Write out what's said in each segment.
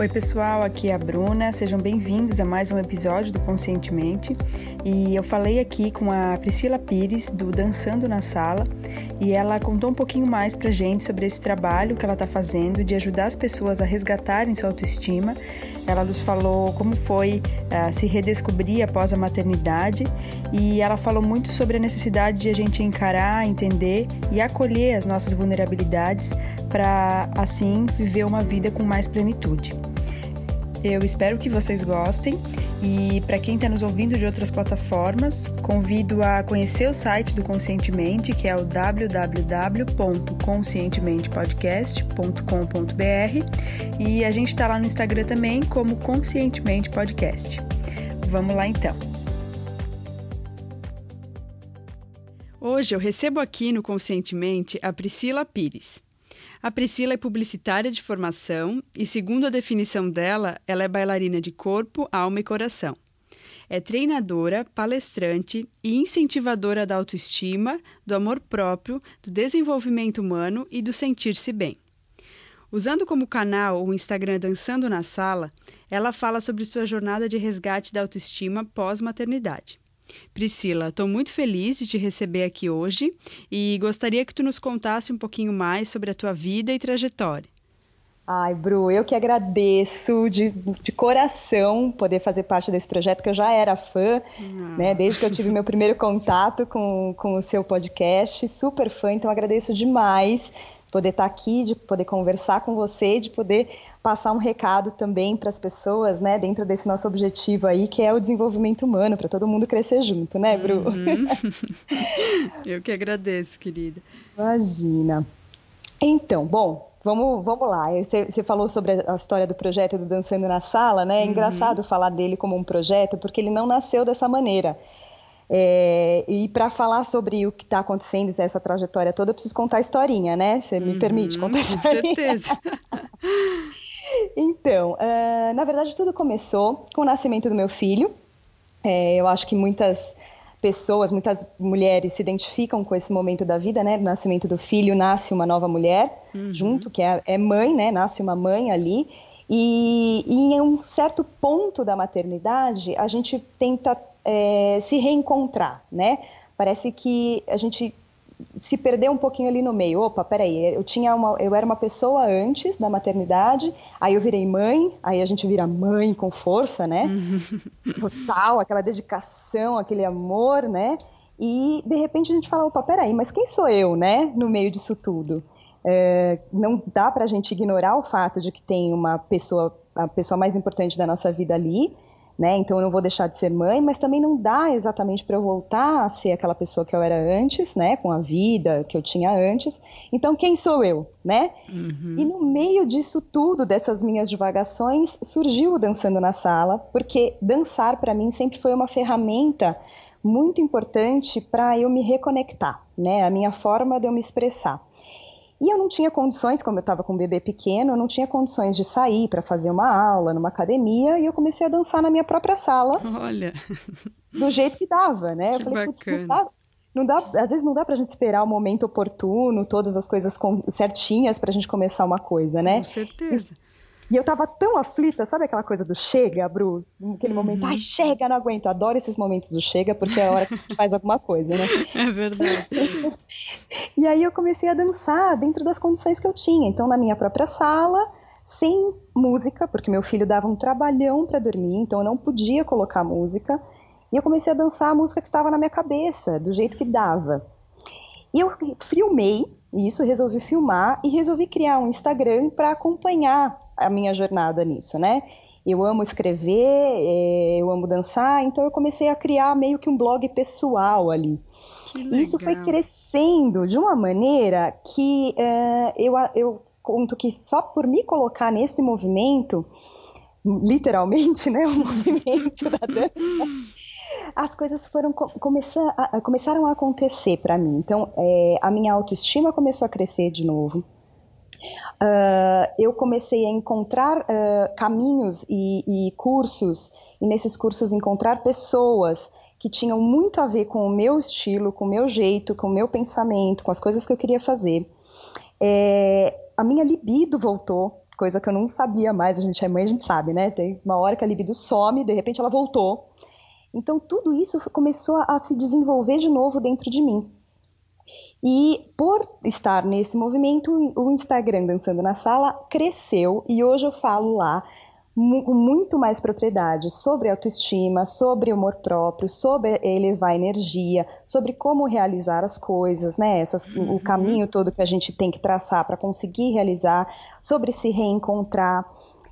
Oi, pessoal, aqui é a Bruna. Sejam bem-vindos a mais um episódio do Conscientemente. E eu falei aqui com a Priscila Pires do Dançando na Sala e ela contou um pouquinho mais pra gente sobre esse trabalho que ela está fazendo de ajudar as pessoas a resgatarem sua autoestima. Ela nos falou como foi uh, se redescobrir após a maternidade e ela falou muito sobre a necessidade de a gente encarar, entender e acolher as nossas vulnerabilidades para assim viver uma vida com mais plenitude. Eu espero que vocês gostem e para quem está nos ouvindo de outras plataformas, convido a conhecer o site do Conscientemente, que é o www.conscientementepodcast.com.br e a gente está lá no Instagram também como Conscientemente Podcast. Vamos lá então. Hoje eu recebo aqui no Conscientemente a Priscila Pires. A Priscila é publicitária de formação e, segundo a definição dela, ela é bailarina de corpo, alma e coração. É treinadora, palestrante e incentivadora da autoestima, do amor próprio, do desenvolvimento humano e do sentir-se bem. Usando como canal o Instagram Dançando na Sala, ela fala sobre sua jornada de resgate da autoestima pós-maternidade. Priscila, estou muito feliz de te receber aqui hoje e gostaria que tu nos contasse um pouquinho mais sobre a tua vida e trajetória. Ai, Bru, eu que agradeço de, de coração poder fazer parte desse projeto, que eu já era fã, ah. né? Desde que eu tive meu primeiro contato com, com o seu podcast, super fã, então agradeço demais poder estar aqui, de poder conversar com você, de poder passar um recado também para as pessoas, né, dentro desse nosso objetivo aí, que é o desenvolvimento humano, para todo mundo crescer junto, né, Bru? Uhum. Eu que agradeço, querida. Imagina. Então, bom, vamos, vamos lá. Você, você falou sobre a história do projeto do Dançando na Sala, né? É uhum. engraçado falar dele como um projeto, porque ele não nasceu dessa maneira. É, e para falar sobre o que está acontecendo, essa trajetória toda, eu preciso contar a historinha, né? Você me uhum, permite contar a historinha? Com certeza. então, uh, na verdade, tudo começou com o nascimento do meu filho. É, eu acho que muitas pessoas, muitas mulheres se identificam com esse momento da vida, né? Nascimento do filho nasce uma nova mulher, uhum. junto, que é, é mãe, né? Nasce uma mãe ali. E, e, em um certo ponto da maternidade, a gente tenta é, se reencontrar, né? Parece que a gente se perdeu um pouquinho ali no meio. Opa, peraí, eu tinha uma, eu era uma pessoa antes da maternidade, aí eu virei mãe, aí a gente vira mãe com força, né? Uhum. Total, aquela dedicação, aquele amor, né? E de repente a gente fala, opa, peraí, mas quem sou eu, né? No meio disso tudo. É, não dá para a gente ignorar o fato de que tem uma pessoa, a pessoa mais importante da nossa vida ali, né? Então eu não vou deixar de ser mãe, mas também não dá exatamente para eu voltar a ser aquela pessoa que eu era antes, né? Com a vida que eu tinha antes. Então quem sou eu, né? Uhum. E no meio disso tudo, dessas minhas divagações, surgiu o dançando na sala, porque dançar para mim sempre foi uma ferramenta muito importante para eu me reconectar, né? A minha forma de eu me expressar. E eu não tinha condições, como eu estava com um bebê pequeno, eu não tinha condições de sair para fazer uma aula numa academia e eu comecei a dançar na minha própria sala. Olha. Do jeito que dava, né? Que eu falei, bacana. Não dá, não dá, às vezes não dá pra gente esperar o momento oportuno, todas as coisas certinhas pra gente começar uma coisa, né? Com certeza. E eu tava tão aflita, sabe aquela coisa do chega, Bru? Aquele uhum. momento, ai, chega, não aguento. Adoro esses momentos do chega, porque é a hora que faz alguma coisa, né? É verdade. e aí eu comecei a dançar dentro das condições que eu tinha. Então, na minha própria sala, sem música, porque meu filho dava um trabalhão para dormir, então eu não podia colocar música. E eu comecei a dançar a música que estava na minha cabeça, do jeito que dava. E eu filmei isso, resolvi filmar e resolvi criar um Instagram para acompanhar a minha jornada nisso, né? Eu amo escrever, é, eu amo dançar, então eu comecei a criar meio que um blog pessoal ali. E isso foi crescendo de uma maneira que é, eu, eu conto que só por me colocar nesse movimento, literalmente, né, o movimento da dança, as coisas foram começar, começaram a acontecer para mim. Então, é, a minha autoestima começou a crescer de novo. Uh, eu comecei a encontrar uh, caminhos e, e, cursos, e nesses cursos encontrar pessoas que tinham muito a ver com o meu estilo, com o meu jeito, com o meu pensamento, com as coisas que eu queria fazer. É, a minha libido voltou coisa que eu não sabia mais. A gente é mãe, a gente sabe, né? Tem uma hora que a libido some, de repente ela voltou. Então tudo isso começou a se desenvolver de novo dentro de mim. E por estar nesse movimento, o Instagram Dançando na Sala cresceu e hoje eu falo lá com muito mais propriedade sobre autoestima, sobre amor próprio, sobre elevar energia, sobre como realizar as coisas, né? Essas, uhum. O caminho todo que a gente tem que traçar para conseguir realizar, sobre se reencontrar.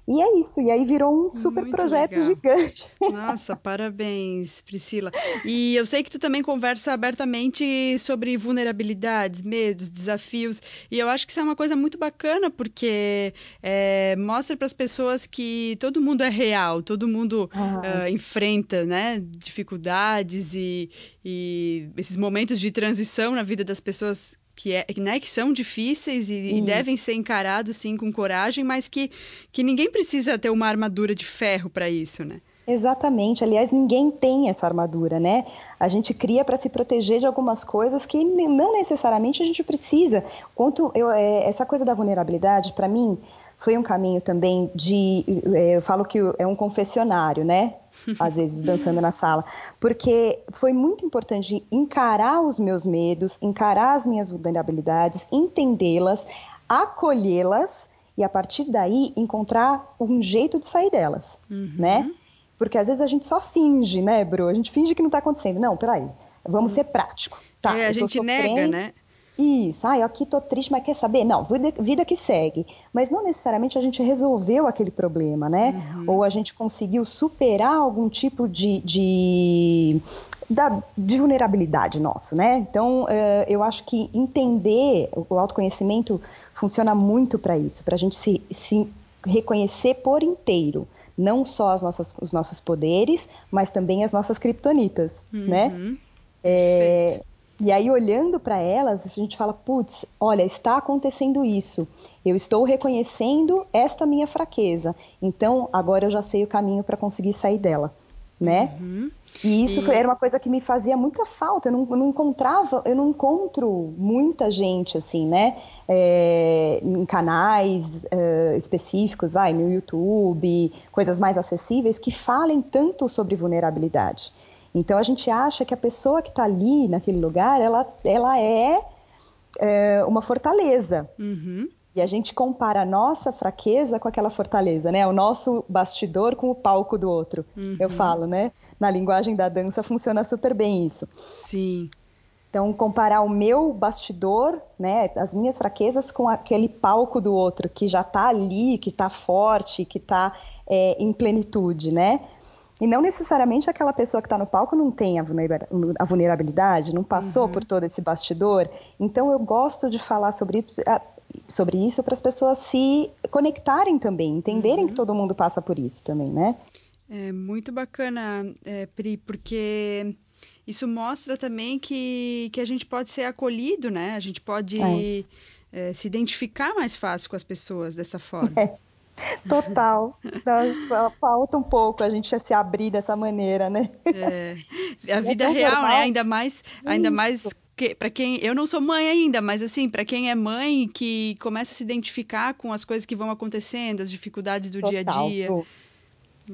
E é isso, e aí virou um super Muito projeto legal. gigante. Nossa, parabéns, Priscila. E eu sei que tu também conversa abertamente sobre vulnerabilidades, medos, desafios, e eu acho que isso é uma coisa muito bacana, porque é, mostra para as pessoas que todo mundo é real, todo mundo ah. uh, enfrenta né, dificuldades e, e esses momentos de transição na vida das pessoas que, é, né, que são difíceis e, e, devem ser encarados sim com coragem, mas que, que ninguém precisa ter uma armadura de ferro para isso, né? Exatamente. Aliás, ninguém tem essa armadura, né? A gente cria para se proteger de algumas coisas que não necessariamente a gente precisa. Quanto eu, é, essa coisa da vulnerabilidade, para mim, foi um caminho também de. É, eu falo que é um confessionário, né? Às vezes dançando na sala, porque foi muito importante encarar os meus medos, encarar as minhas vulnerabilidades, entendê-las, acolhê-las e a partir daí encontrar um jeito de sair delas, uhum. né? Porque às vezes a gente só finge, né, Bro? A gente finge que não está acontecendo. Não, peraí, vamos ser prático. Tá, é, a gente nega, né? Isso, ah, eu aqui tô triste, mas quer saber? Não, vida, vida, que segue. Mas não necessariamente a gente resolveu aquele problema, né? Uhum. Ou a gente conseguiu superar algum tipo de, de, da, de vulnerabilidade nosso, né? Então, uh, eu acho que entender o autoconhecimento funciona muito para isso, para a gente se, se reconhecer por inteiro não só as nossas, os nossos poderes, mas também as nossas criptonitas, né? uhum. né? É, e aí, olhando para elas, a gente fala: putz, olha, está acontecendo isso. Eu estou reconhecendo esta minha fraqueza. Então, agora eu já sei o caminho para conseguir sair dela, né? Uhum. E isso e... era uma coisa que me fazia muita falta. Eu não, eu não, encontrava, eu não encontro muita gente assim, né? É, em canais é, específicos, vai, no YouTube, coisas mais acessíveis, que falem tanto sobre vulnerabilidade. Então a gente acha que a pessoa que está ali naquele lugar, ela, ela é, é uma fortaleza. Uhum. E a gente compara a nossa fraqueza com aquela fortaleza, né? O nosso bastidor com o palco do outro. Uhum. Eu falo, né? Na linguagem da dança funciona super bem isso. Sim. Então, comparar o meu bastidor, né, as minhas fraquezas com aquele palco do outro que já está ali, que está forte, que está é, em plenitude, né? E não necessariamente aquela pessoa que está no palco não tem a vulnerabilidade, não passou uhum. por todo esse bastidor. Então eu gosto de falar sobre isso, sobre isso para as pessoas se conectarem também, entenderem uhum. que todo mundo passa por isso também, né? É muito bacana, é, Pri, porque isso mostra também que, que a gente pode ser acolhido, né? A gente pode é. É, se identificar mais fácil com as pessoas dessa forma. É. Total. Falta um pouco a gente se abrir dessa maneira, né? É. A vida é real, normal. né? Ainda mais, ainda mais que, para quem eu não sou mãe ainda, mas assim, para quem é mãe que começa a se identificar com as coisas que vão acontecendo, as dificuldades do Total. dia a dia.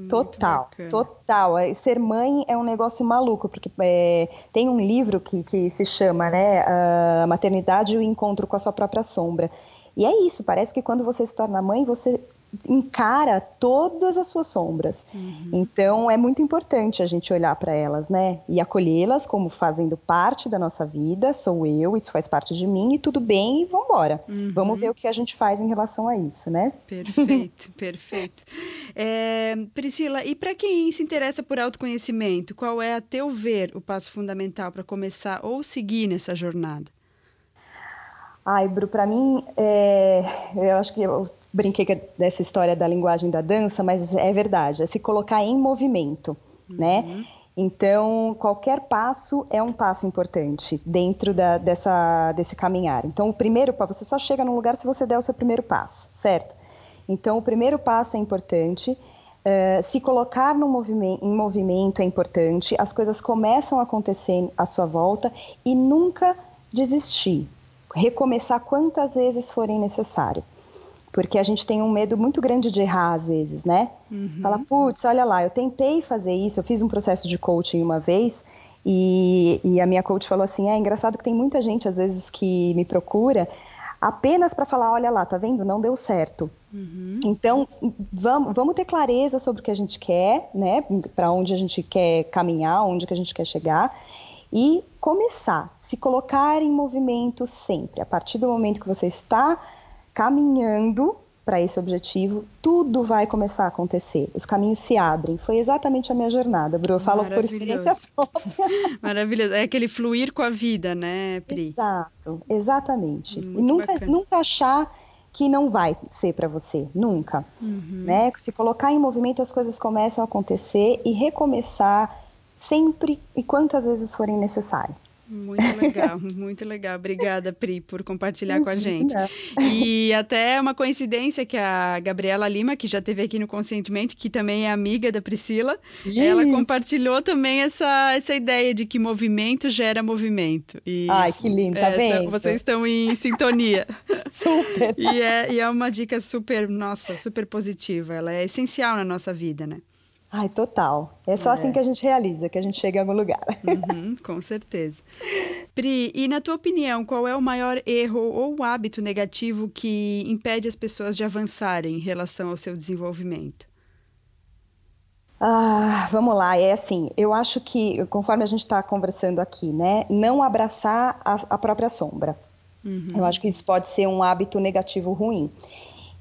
total, total. É, ser mãe é um negócio maluco, porque é, tem um livro que, que se chama, né, a Maternidade e o Encontro com a Sua Própria Sombra. E é isso, parece que quando você se torna mãe, você encara todas as suas sombras. Uhum. Então é muito importante a gente olhar para elas, né? E acolhê-las como fazendo parte da nossa vida, sou eu, isso faz parte de mim e tudo bem e vamos embora. Uhum. Vamos ver o que a gente faz em relação a isso, né? Perfeito, perfeito. É, Priscila, e para quem se interessa por autoconhecimento, qual é, a teu ver, o passo fundamental para começar ou seguir nessa jornada? Ai, Bru, para mim, é, eu acho que eu brinquei dessa história da linguagem da dança, mas é verdade, é se colocar em movimento, uhum. né? Então, qualquer passo é um passo importante dentro da, dessa, desse caminhar. Então, o primeiro passo, você só chega num lugar se você der o seu primeiro passo, certo? Então, o primeiro passo é importante. Uh, se colocar no movimento, em movimento é importante, as coisas começam a acontecer à sua volta e nunca desistir. Recomeçar quantas vezes forem necessário. Porque a gente tem um medo muito grande de errar às vezes, né? Uhum. Fala, putz, olha lá, eu tentei fazer isso, eu fiz um processo de coaching uma vez e, e a minha coach falou assim: é engraçado que tem muita gente às vezes que me procura apenas para falar, olha lá, tá vendo? Não deu certo. Uhum. Então, vamos, vamos ter clareza sobre o que a gente quer, né? Para onde a gente quer caminhar, onde que a gente quer chegar e começar, se colocar em movimento sempre. A partir do momento que você está caminhando para esse objetivo, tudo vai começar a acontecer. Os caminhos se abrem. Foi exatamente a minha jornada, Bru. Eu falo por experiência própria. Maravilhoso. É aquele fluir com a vida, né, Pri? Exato, exatamente. Muito e nunca, nunca achar que não vai ser para você, nunca. Uhum. Né? Se colocar em movimento, as coisas começam a acontecer e recomeçar sempre e quantas vezes forem necessárias. Muito legal, muito legal. Obrigada, Pri, por compartilhar Imagina. com a gente. E até uma coincidência que a Gabriela Lima, que já esteve aqui no Conscientemente, que também é amiga da Priscila, Ih. ela compartilhou também essa, essa ideia de que movimento gera movimento. E, Ai, que lindo, tá é, vendo? Vocês estão em sintonia. super! E é, e é uma dica super, nossa, super positiva. Ela é essencial na nossa vida, né? Ai, total. É só assim é. assim que a gente realiza, que a gente chega em algum lugar. Uhum, com certeza. Pri, e na tua opinião, qual é o maior erro ou hábito negativo que impede as pessoas de avançarem em relação ao seu desenvolvimento? Ah, vamos lá, é assim, eu acho que, conforme a gente está conversando aqui, né, não abraçar a, a própria sombra. Uhum. Eu acho que isso pode ser um hábito negativo ruim.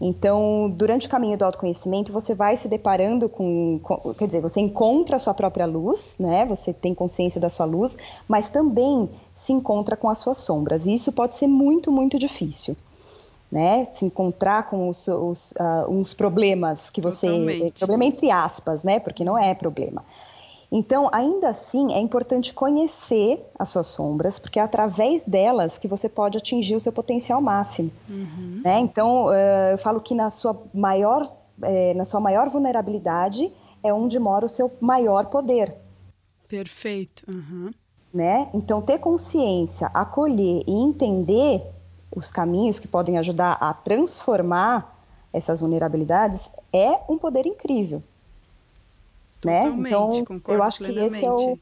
Então, durante o caminho do autoconhecimento, você vai se deparando com, com, quer dizer, você encontra a sua própria luz, né? Você tem consciência da sua luz, mas também se encontra com as suas sombras. E isso pode ser muito, muito difícil. Né, se encontrar com os, os uh, uns problemas que você. Totalmente. Problema entre aspas, né? Porque não é problema. Então, ainda assim, é importante conhecer as suas sombras, porque é através delas que você pode atingir o seu potencial máximo. Uhum. Né? Então, eu falo que na sua maior, é, na sua maior vulnerabilidade é onde mora o seu maior poder. Perfeito. Uhum. Né? Então, ter consciência, acolher e entender os caminhos que podem ajudar a transformar essas vulnerabilidades é um poder incrível né? Então, eu acho que esse é o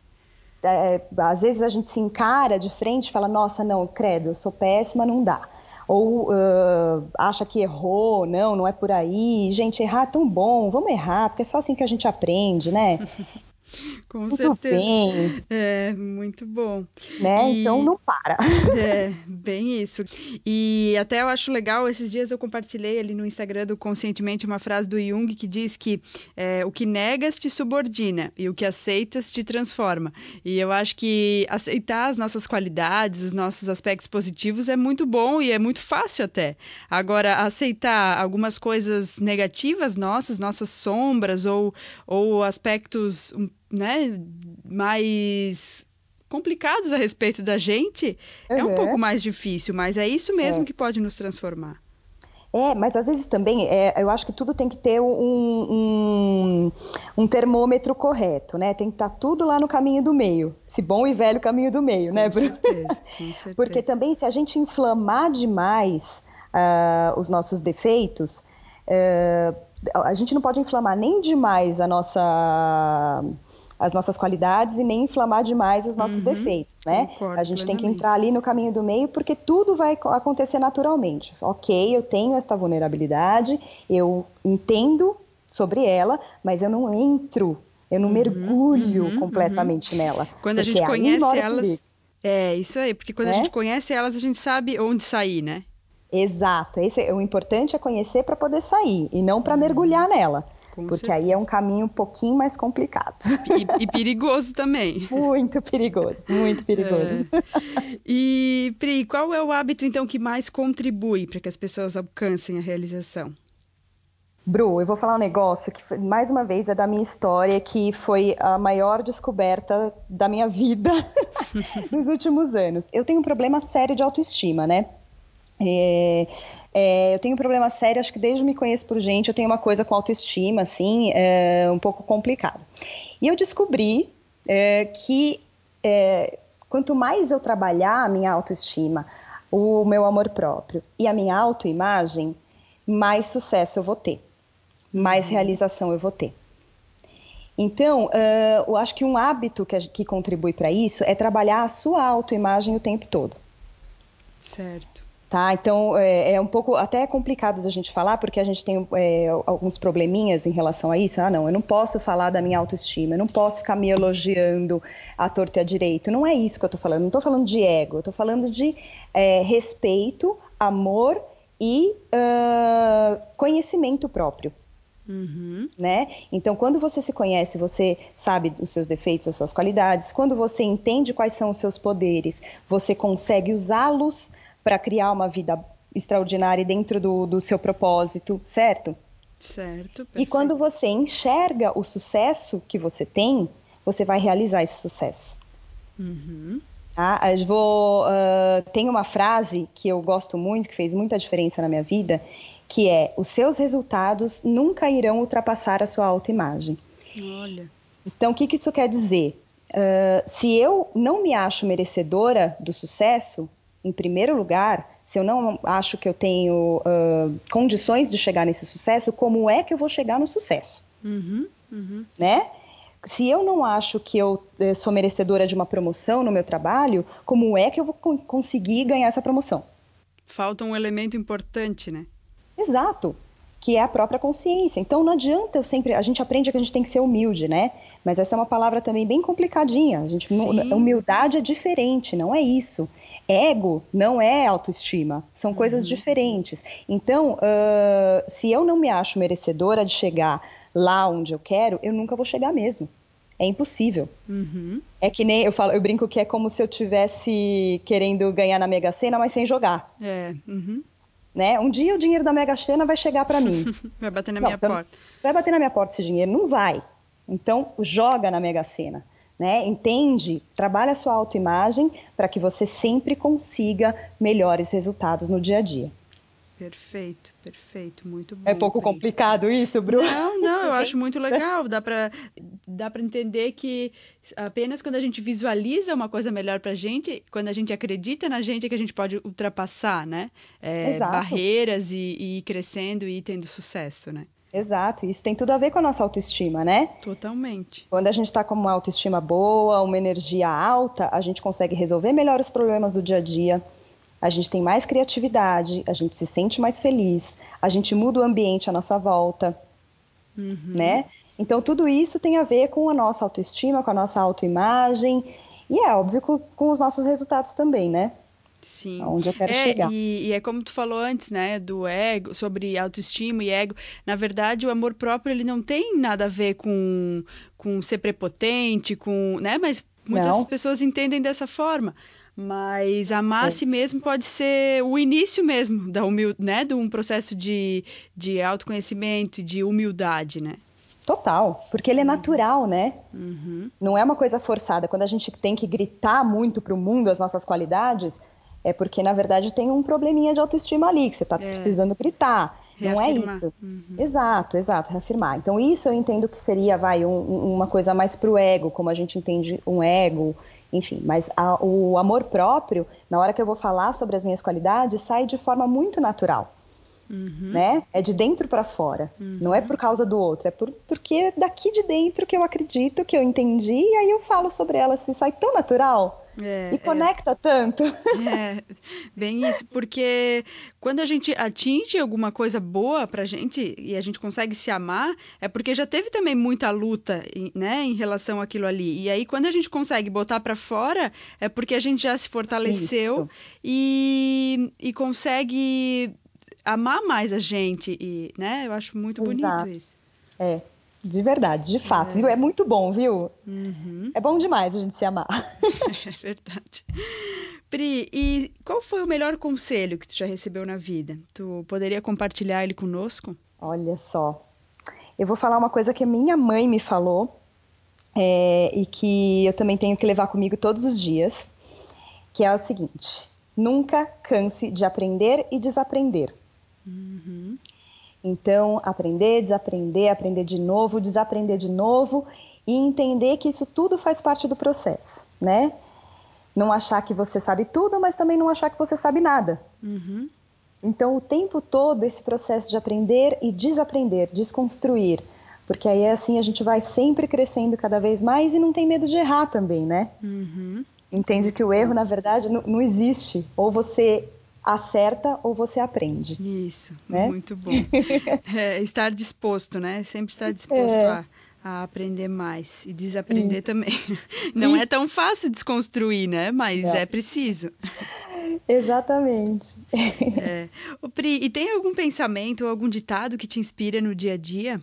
é, às vezes a gente se encara de frente e fala, nossa, não, credo, eu sou péssima, não dá. Ou uh, acha que errou, não, não é por aí. Gente, errar é tão bom, vamos errar, porque é só assim que a gente aprende, né? Com muito certeza. Bem. É, muito bom. Né? E... Então não para. É, bem isso. E até eu acho legal, esses dias eu compartilhei ali no Instagram do Conscientemente uma frase do Jung que diz que é, o que negas te subordina e o que aceitas te transforma. E eu acho que aceitar as nossas qualidades, os nossos aspectos positivos é muito bom e é muito fácil até. Agora, aceitar algumas coisas negativas nossas, nossas sombras ou, ou aspectos né, mais complicados a respeito da gente, uhum. é um pouco mais difícil, mas é isso mesmo é. que pode nos transformar. É, mas às vezes também, é, eu acho que tudo tem que ter um, um, um, termômetro correto, né? Tem que estar tá tudo lá no caminho do meio. Esse bom e velho caminho do meio, né, com Certeza, com certeza. Porque também, se a gente inflamar demais uh, os nossos defeitos, uh, a gente não pode inflamar nem demais a nossa as nossas qualidades e nem inflamar demais os nossos uhum, defeitos, né? a gente tem que entrar ali no caminho do meio porque tudo vai acontecer naturalmente. Ok, eu tenho esta vulnerabilidade, eu entendo sobre ela, mas eu não entro, eu não uhum, mergulho uhum, completamente nela. Quando a gente conhece elas, é isso aí, porque quando é? a gente conhece elas, a gente sabe onde sair, né? Exato, esse, o importante é conhecer para poder sair e não para uhum. mergulhar nela. Com porque certeza. aí é um caminho um pouquinho mais complicado. E, e perigoso também. muito perigoso, muito perigoso. É. E, Pri, qual é o hábito, então, que mais contribui para que as pessoas alcancem a realização? Bru, eu vou falar um negócio que, mais uma vez, é da minha história, que foi a maior descoberta da minha vida nos últimos anos. Eu tenho um problema sério de autoestima, né? É, é, eu tenho um problema sério, acho que desde me conheço por gente, eu tenho uma coisa com autoestima, assim, é, um pouco complicada. E eu descobri é, que é, quanto mais eu trabalhar a minha autoestima, o meu amor próprio e a minha autoimagem, mais sucesso eu vou ter, mais uhum. realização eu vou ter. Então, uh, eu acho que um hábito que, que contribui para isso é trabalhar a sua autoimagem o tempo todo. Certo. Tá, então é, é, um pouco até complicado da gente falar, porque a gente tem é, alguns probleminhas em relação a isso. Ah, não, eu não posso falar da minha autoestima, eu não posso ficar me elogiando à torta e à direito. Não é isso que eu estou falando, não estou falando de ego, eu estou falando de é, respeito, amor e uh, conhecimento próprio. Uhum. Né? Então, quando você se conhece, você sabe os seus defeitos, as suas qualidades. Quando você entende quais são os seus poderes, você consegue usá-los para criar uma vida extraordinária dentro do, do seu propósito, certo? Certo. Perfeito. E quando você enxerga o sucesso que você tem, você vai realizar esse sucesso. Uhum. Tá? Eu vou, uh, tem uma frase que eu gosto muito, que fez muita diferença na minha vida, que é: os seus resultados nunca irão ultrapassar a sua autoimagem. Olha. Então, o que, que isso quer dizer? Uh, se eu não me acho merecedora do sucesso, em primeiro lugar, se eu não acho que eu tenho uh, condições de chegar nesse sucesso, como é que eu vou chegar no sucesso? Uhum, uhum. Né? Se eu não acho que eu sou merecedora de uma promoção no meu trabalho, como é que eu vou conseguir ganhar essa promoção? Falta um elemento importante, né? Exato que é a própria consciência. Então não adianta eu sempre, a gente aprende que a gente tem que ser humilde, né? Mas essa é uma palavra também bem complicadinha. A gente, humildade é diferente, não é isso. Ego não é autoestima, são uhum. coisas diferentes. Então, uh, se eu não me acho merecedora de chegar lá onde eu quero, eu nunca vou chegar mesmo. É impossível. Uhum. É que nem eu falo, eu brinco que é como se eu tivesse querendo ganhar na Mega Sena, mas sem jogar. É. Uhum. Né? Um dia o dinheiro da Mega Sena vai chegar para mim. vai bater na não, minha porta. Vai bater na minha porta esse dinheiro? Não vai. Então, joga na Mega Sena. Né? Entende, trabalha a sua autoimagem para que você sempre consiga melhores resultados no dia a dia. Perfeito, perfeito, muito bom. É pouco complicado isso, Bruno? Não, não, eu acho muito legal. Dá para dá para entender que apenas quando a gente visualiza uma coisa melhor para a gente, quando a gente acredita na gente, é que a gente pode ultrapassar, né? É, barreiras e, e ir crescendo e ir tendo sucesso, né? Exato, isso tem tudo a ver com a nossa autoestima, né? Totalmente. Quando a gente está com uma autoestima boa, uma energia alta, a gente consegue resolver melhor os problemas do dia a dia, a gente tem mais criatividade, a gente se sente mais feliz, a gente muda o ambiente à nossa volta, uhum. né? Então tudo isso tem a ver com a nossa autoestima, com a nossa autoimagem e é óbvio com, com os nossos resultados também, né? Sim. Onde eu quero é, chegar. E, e, é como tu falou antes, né, do ego, sobre autoestima e ego. Na verdade, o amor próprio ele não tem nada a ver com, com ser prepotente, com, né? Mas muitas não. pessoas entendem dessa forma. Mas amar-se é. mesmo pode ser o início mesmo da humil né, de um processo de, de autoconhecimento e de humildade, né? Total, porque ele é uhum. natural, né? Uhum. Não é uma coisa forçada. Quando a gente tem que gritar muito para o mundo as nossas qualidades, é porque, na verdade, tem um probleminha de autoestima ali, que você está é. precisando gritar. Reafirmar. Não é isso. Uhum. Exato, exato, reafirmar. Então, isso eu entendo que seria, vai, um, uma coisa mais pro ego, como a gente entende um ego, enfim, mas a, o amor próprio, na hora que eu vou falar sobre as minhas qualidades, sai de forma muito natural. Uhum. Né? É de dentro para fora. Uhum. Não é por causa do outro, é por, porque é daqui de dentro que eu acredito, que eu entendi, e aí eu falo sobre ela assim, sai tão natural. É, e conecta é. tanto. É, bem isso, porque quando a gente atinge alguma coisa boa pra gente e a gente consegue se amar, é porque já teve também muita luta, né, em relação àquilo ali. E aí quando a gente consegue botar para fora, é porque a gente já se fortaleceu e, e consegue amar mais a gente e, né? Eu acho muito bonito Exato. isso. É. De verdade, de fato. É, é muito bom, viu? Uhum. É bom demais a gente se amar. É verdade. Pri, e qual foi o melhor conselho que tu já recebeu na vida? Tu poderia compartilhar ele conosco? Olha só. Eu vou falar uma coisa que a minha mãe me falou é, e que eu também tenho que levar comigo todos os dias, que é o seguinte: nunca canse de aprender e desaprender. Uhum. Então, aprender, desaprender, aprender de novo, desaprender de novo e entender que isso tudo faz parte do processo, né? Não achar que você sabe tudo, mas também não achar que você sabe nada. Uhum. Então, o tempo todo, esse processo de aprender e desaprender, desconstruir. Porque aí, assim, a gente vai sempre crescendo cada vez mais e não tem medo de errar também, né? Uhum. Entende que o erro, na verdade, não, não existe. Ou você acerta ou você aprende. Isso, né? muito bom. É, estar disposto, né? Sempre estar disposto é. a, a, aprender mais e desaprender também. Não é tão fácil desconstruir, né? Mas é preciso. Exatamente. É. O Pri, e tem algum pensamento ou algum ditado que te inspira no dia a dia?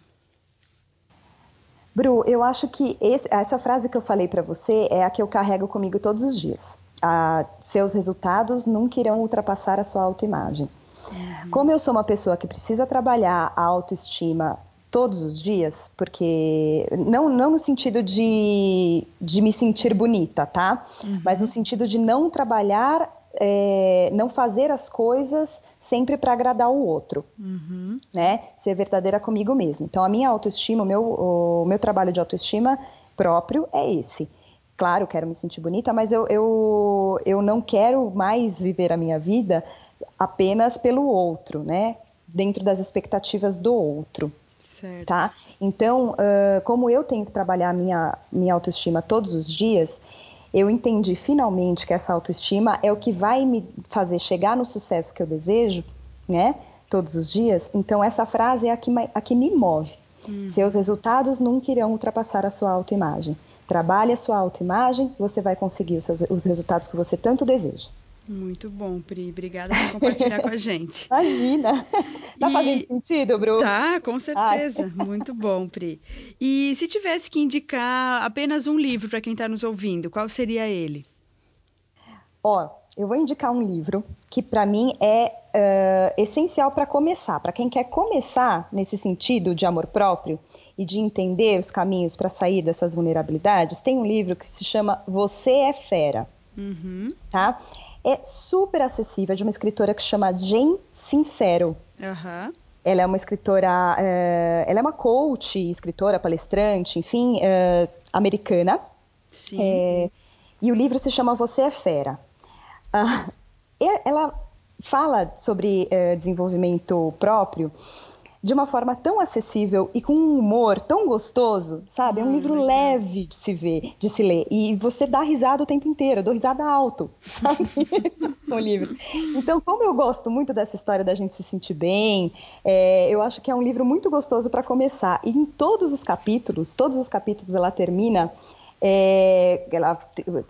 Bru, eu acho que esse, essa frase que eu falei para você é a que eu carrego comigo todos os dias. Ah, seus resultados nunca irão ultrapassar a sua autoimagem. Uhum. Como eu sou uma pessoa que precisa trabalhar a autoestima todos os dias, porque não, não no sentido de, de me sentir bonita, tá? Uhum. Mas no sentido de não trabalhar, é, não fazer as coisas sempre para agradar o outro, uhum. né? Ser verdadeira comigo mesmo. Então, a minha autoestima, o meu, o meu trabalho de autoestima próprio é esse. Claro, quero me sentir bonita, mas eu, eu, eu não quero mais viver a minha vida apenas pelo outro, né? Dentro das expectativas do outro. Certo. Tá? Então, uh, como eu tenho que trabalhar a minha, minha autoestima todos os dias, eu entendi finalmente que essa autoestima é o que vai me fazer chegar no sucesso que eu desejo, né? Todos os dias. Então, essa frase é a que, a que me move. Hum. Seus resultados nunca irão ultrapassar a sua autoimagem. Trabalhe a sua autoimagem, você vai conseguir os, seus, os resultados que você tanto deseja. Muito bom, Pri. Obrigada por compartilhar com a gente. Imagina. Tá e... fazendo sentido, Bru? Tá, com certeza. Ai. Muito bom, Pri. E se tivesse que indicar apenas um livro para quem está nos ouvindo, qual seria ele? Ó, eu vou indicar um livro que para mim é uh, essencial para começar. Para quem quer começar nesse sentido de amor próprio e de entender os caminhos para sair dessas vulnerabilidades, tem um livro que se chama Você é Fera. Uhum. Tá? é super acessível, é de uma escritora que chama Jane Sincero. Uhum. Ela é uma escritora, é, ela é uma coach, escritora, palestrante, enfim, é, americana. Sim. É, e o livro se chama Você é Fera. Uh, ela fala sobre desenvolvimento próprio de uma forma tão acessível e com um humor tão gostoso, sabe? É um ah, livro legal. leve de se ver, de se ler. E você dá risada o tempo inteiro, eu dou risada alto, sabe? com o livro. Então, como eu gosto muito dessa história da gente se sentir bem, é, eu acho que é um livro muito gostoso para começar. E em todos os capítulos, todos os capítulos ela termina é, ela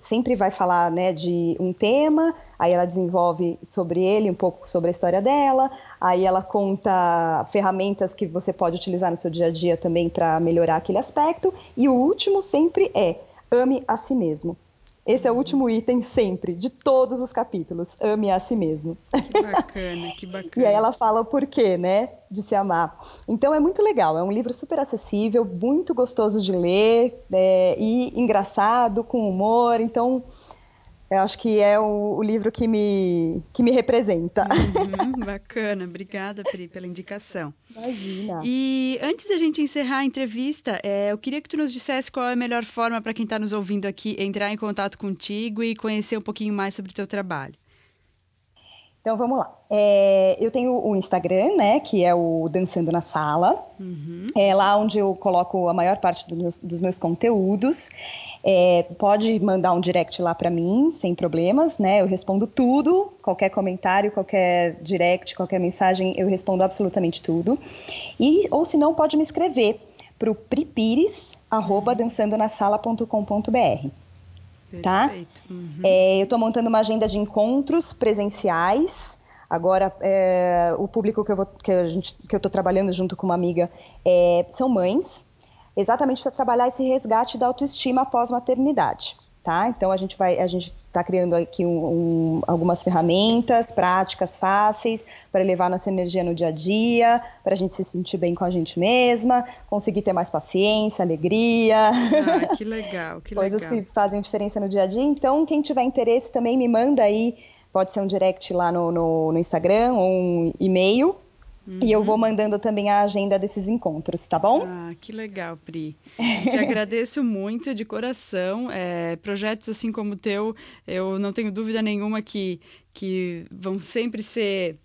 sempre vai falar né, de um tema, aí ela desenvolve sobre ele um pouco sobre a história dela, aí ela conta ferramentas que você pode utilizar no seu dia a dia também para melhorar aquele aspecto, e o último sempre é ame a si mesmo. Esse é o último item sempre, de todos os capítulos. Ame a si mesmo. Que bacana, que bacana. e aí ela fala o porquê, né, de se amar. Então é muito legal, é um livro super acessível, muito gostoso de ler é, e engraçado, com humor. Então eu acho que é o, o, livro que me, que me representa. Uhum, bacana, obrigada, Pri, pela indicação. Imagina. E antes da gente encerrar a entrevista, é, eu queria que tu nos dissesse qual é a melhor forma para quem está nos ouvindo aqui entrar em contato contigo e conhecer um pouquinho mais sobre o teu trabalho. Então vamos lá. É, eu tenho o Instagram, né, que é o Dançando na Sala. Uhum. É lá onde eu coloco a maior parte do meus, dos meus conteúdos. É, pode mandar um direct lá para mim, sem problemas, né? Eu respondo tudo, qualquer comentário, qualquer direct, qualquer mensagem, eu respondo absolutamente tudo. E ou se não, pode me escrever para o pripires arroba uhum. dançandonasala.com.br tá? Uhum. É, eu estou montando uma agenda de encontros presenciais. Agora, é, o público que eu, vou, que, a gente, que eu estou trabalhando junto com uma amiga é, são mães, exatamente para trabalhar esse resgate da autoestima após maternidade. Tá? Então a gente vai, a gente está criando aqui um, um, algumas ferramentas práticas, fáceis, para elevar nossa energia no dia a dia, para a gente se sentir bem com a gente mesma, conseguir ter mais paciência, alegria. Ah, que legal, que Coisas legal. que fazem diferença no dia a dia. Então, quem tiver interesse também me manda aí, pode ser um direct lá no, no, no Instagram ou um e-mail Uhum. E eu vou mandando também a agenda desses encontros, tá bom? Ah, que legal, Pri. Te agradeço muito de coração. É, projetos assim como o teu, eu não tenho dúvida nenhuma que, que vão sempre ser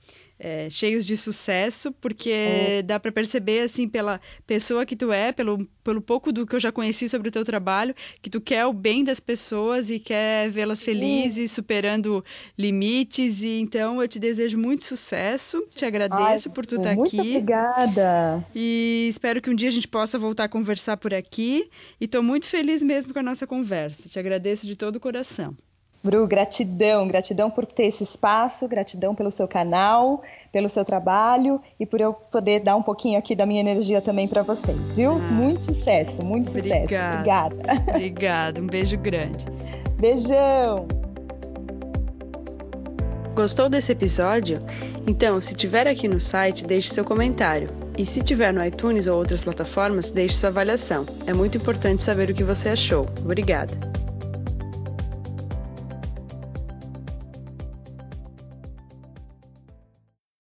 é, cheios de sucesso, porque é. dá para perceber, assim, pela pessoa que tu é, pelo, pelo pouco do que eu já conheci sobre o teu trabalho, que tu quer o bem das pessoas e quer vê-las felizes, superando limites. E então eu te desejo muito sucesso, te agradeço Ai, por tu estar tá aqui. Muito obrigada. E espero que um dia a gente possa voltar a conversar por aqui. E estou muito feliz mesmo com a nossa conversa. Te agradeço de todo o coração. Bru, gratidão, gratidão por ter esse espaço, gratidão pelo seu canal, pelo seu trabalho e por eu poder dar um pouquinho aqui da minha energia também para vocês, viu? Ah, muito sucesso, muito obrigada. sucesso. Obrigada. Obrigada, um beijo grande. Beijão. Gostou desse episódio? Então, se tiver aqui no site, deixe seu comentário. E se tiver no iTunes ou outras plataformas, deixe sua avaliação. É muito importante saber o que você achou. Obrigada.